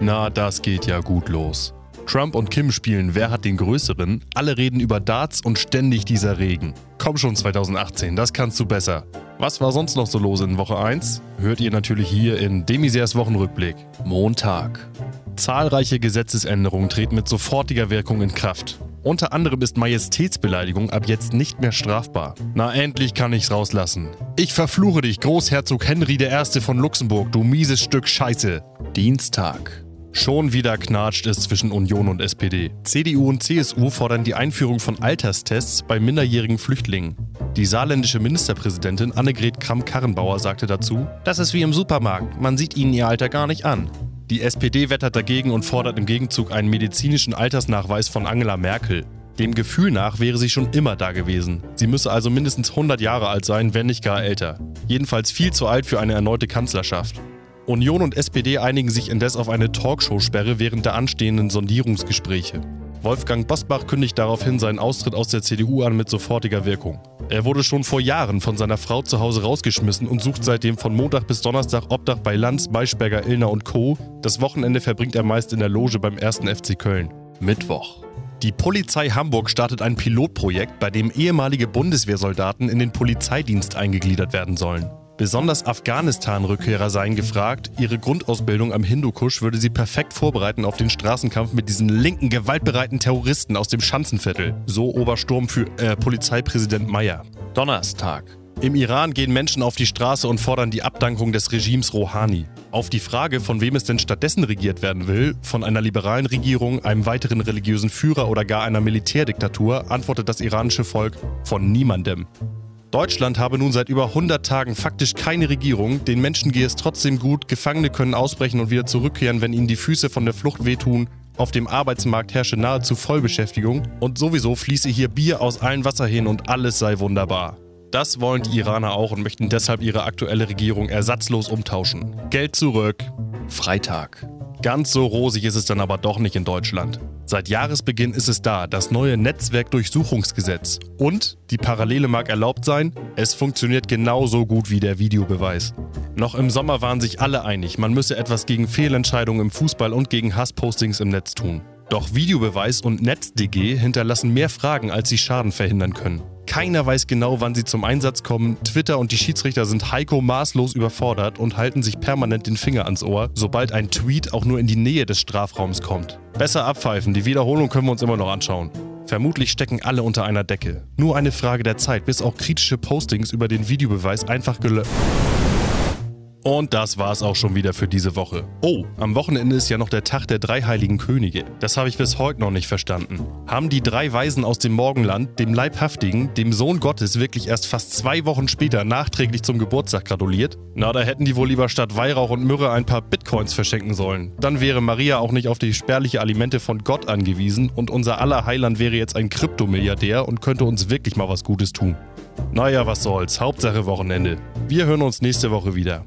Na, das geht ja gut los. Trump und Kim spielen Wer hat den größeren? Alle reden über Darts und ständig dieser Regen. Komm schon 2018, das kannst du besser. Was war sonst noch so los in Woche 1? Hört ihr natürlich hier in Demisers Wochenrückblick. Montag. Zahlreiche Gesetzesänderungen treten mit sofortiger Wirkung in Kraft. Unter anderem ist Majestätsbeleidigung ab jetzt nicht mehr strafbar. Na, endlich kann ich's rauslassen. Ich verfluche dich, Großherzog Henry I. von Luxemburg, du mieses Stück Scheiße. Dienstag. Schon wieder knatscht es zwischen Union und SPD. CDU und CSU fordern die Einführung von Alterstests bei minderjährigen Flüchtlingen. Die saarländische Ministerpräsidentin Annegret Kramp-Karrenbauer sagte dazu: Das ist wie im Supermarkt, man sieht ihnen ihr Alter gar nicht an. Die SPD wettert dagegen und fordert im Gegenzug einen medizinischen Altersnachweis von Angela Merkel. Dem Gefühl nach wäre sie schon immer da gewesen. Sie müsse also mindestens 100 Jahre alt sein, wenn nicht gar älter. Jedenfalls viel zu alt für eine erneute Kanzlerschaft. Union und SPD einigen sich indes auf eine Talkshow-Sperre während der anstehenden Sondierungsgespräche. Wolfgang Bosbach kündigt daraufhin seinen Austritt aus der CDU an mit sofortiger Wirkung. Er wurde schon vor Jahren von seiner Frau zu Hause rausgeschmissen und sucht seitdem von Montag bis Donnerstag Obdach bei Lanz, Maischberger, Illner und Co. Das Wochenende verbringt er meist in der Loge beim 1. FC Köln. Mittwoch. Die Polizei Hamburg startet ein Pilotprojekt, bei dem ehemalige Bundeswehrsoldaten in den Polizeidienst eingegliedert werden sollen. Besonders Afghanistan-Rückkehrer seien gefragt, ihre Grundausbildung am Hindukusch würde sie perfekt vorbereiten auf den Straßenkampf mit diesen linken, gewaltbereiten Terroristen aus dem Schanzenviertel. So Obersturm für äh, Polizeipräsident Meyer. Donnerstag. Im Iran gehen Menschen auf die Straße und fordern die Abdankung des Regimes Rouhani. Auf die Frage, von wem es denn stattdessen regiert werden will, von einer liberalen Regierung, einem weiteren religiösen Führer oder gar einer Militärdiktatur, antwortet das iranische Volk von niemandem. Deutschland habe nun seit über 100 Tagen faktisch keine Regierung, den Menschen gehe es trotzdem gut, Gefangene können ausbrechen und wieder zurückkehren, wenn ihnen die Füße von der Flucht wehtun, auf dem Arbeitsmarkt herrsche nahezu Vollbeschäftigung und sowieso fließe hier Bier aus allen Wasserhähnen und alles sei wunderbar. Das wollen die Iraner auch und möchten deshalb ihre aktuelle Regierung ersatzlos umtauschen. Geld zurück. Freitag. Ganz so rosig ist es dann aber doch nicht in Deutschland. Seit Jahresbeginn ist es da, das neue Netzwerkdurchsuchungsgesetz. Und, die Parallele mag erlaubt sein, es funktioniert genauso gut wie der Videobeweis. Noch im Sommer waren sich alle einig, man müsse etwas gegen Fehlentscheidungen im Fußball und gegen Hasspostings im Netz tun. Doch Videobeweis und NetzDG hinterlassen mehr Fragen, als sie Schaden verhindern können. Keiner weiß genau, wann sie zum Einsatz kommen. Twitter und die Schiedsrichter sind Heiko maßlos überfordert und halten sich permanent den Finger ans Ohr, sobald ein Tweet auch nur in die Nähe des Strafraums kommt. Besser abpfeifen, die Wiederholung können wir uns immer noch anschauen. Vermutlich stecken alle unter einer Decke. Nur eine Frage der Zeit, bis auch kritische Postings über den Videobeweis einfach gelöscht. Und das war's auch schon wieder für diese Woche. Oh, am Wochenende ist ja noch der Tag der drei heiligen Könige. Das habe ich bis heute noch nicht verstanden. Haben die drei Weisen aus dem Morgenland dem Leibhaftigen, dem Sohn Gottes, wirklich erst fast zwei Wochen später nachträglich zum Geburtstag gratuliert? Na, da hätten die wohl lieber statt Weihrauch und Myrrhe ein paar Bitcoins verschenken sollen. Dann wäre Maria auch nicht auf die spärliche Alimente von Gott angewiesen und unser aller Heiland wäre jetzt ein Kryptomilliardär und könnte uns wirklich mal was Gutes tun. Naja, was soll's. Hauptsache Wochenende. Wir hören uns nächste Woche wieder.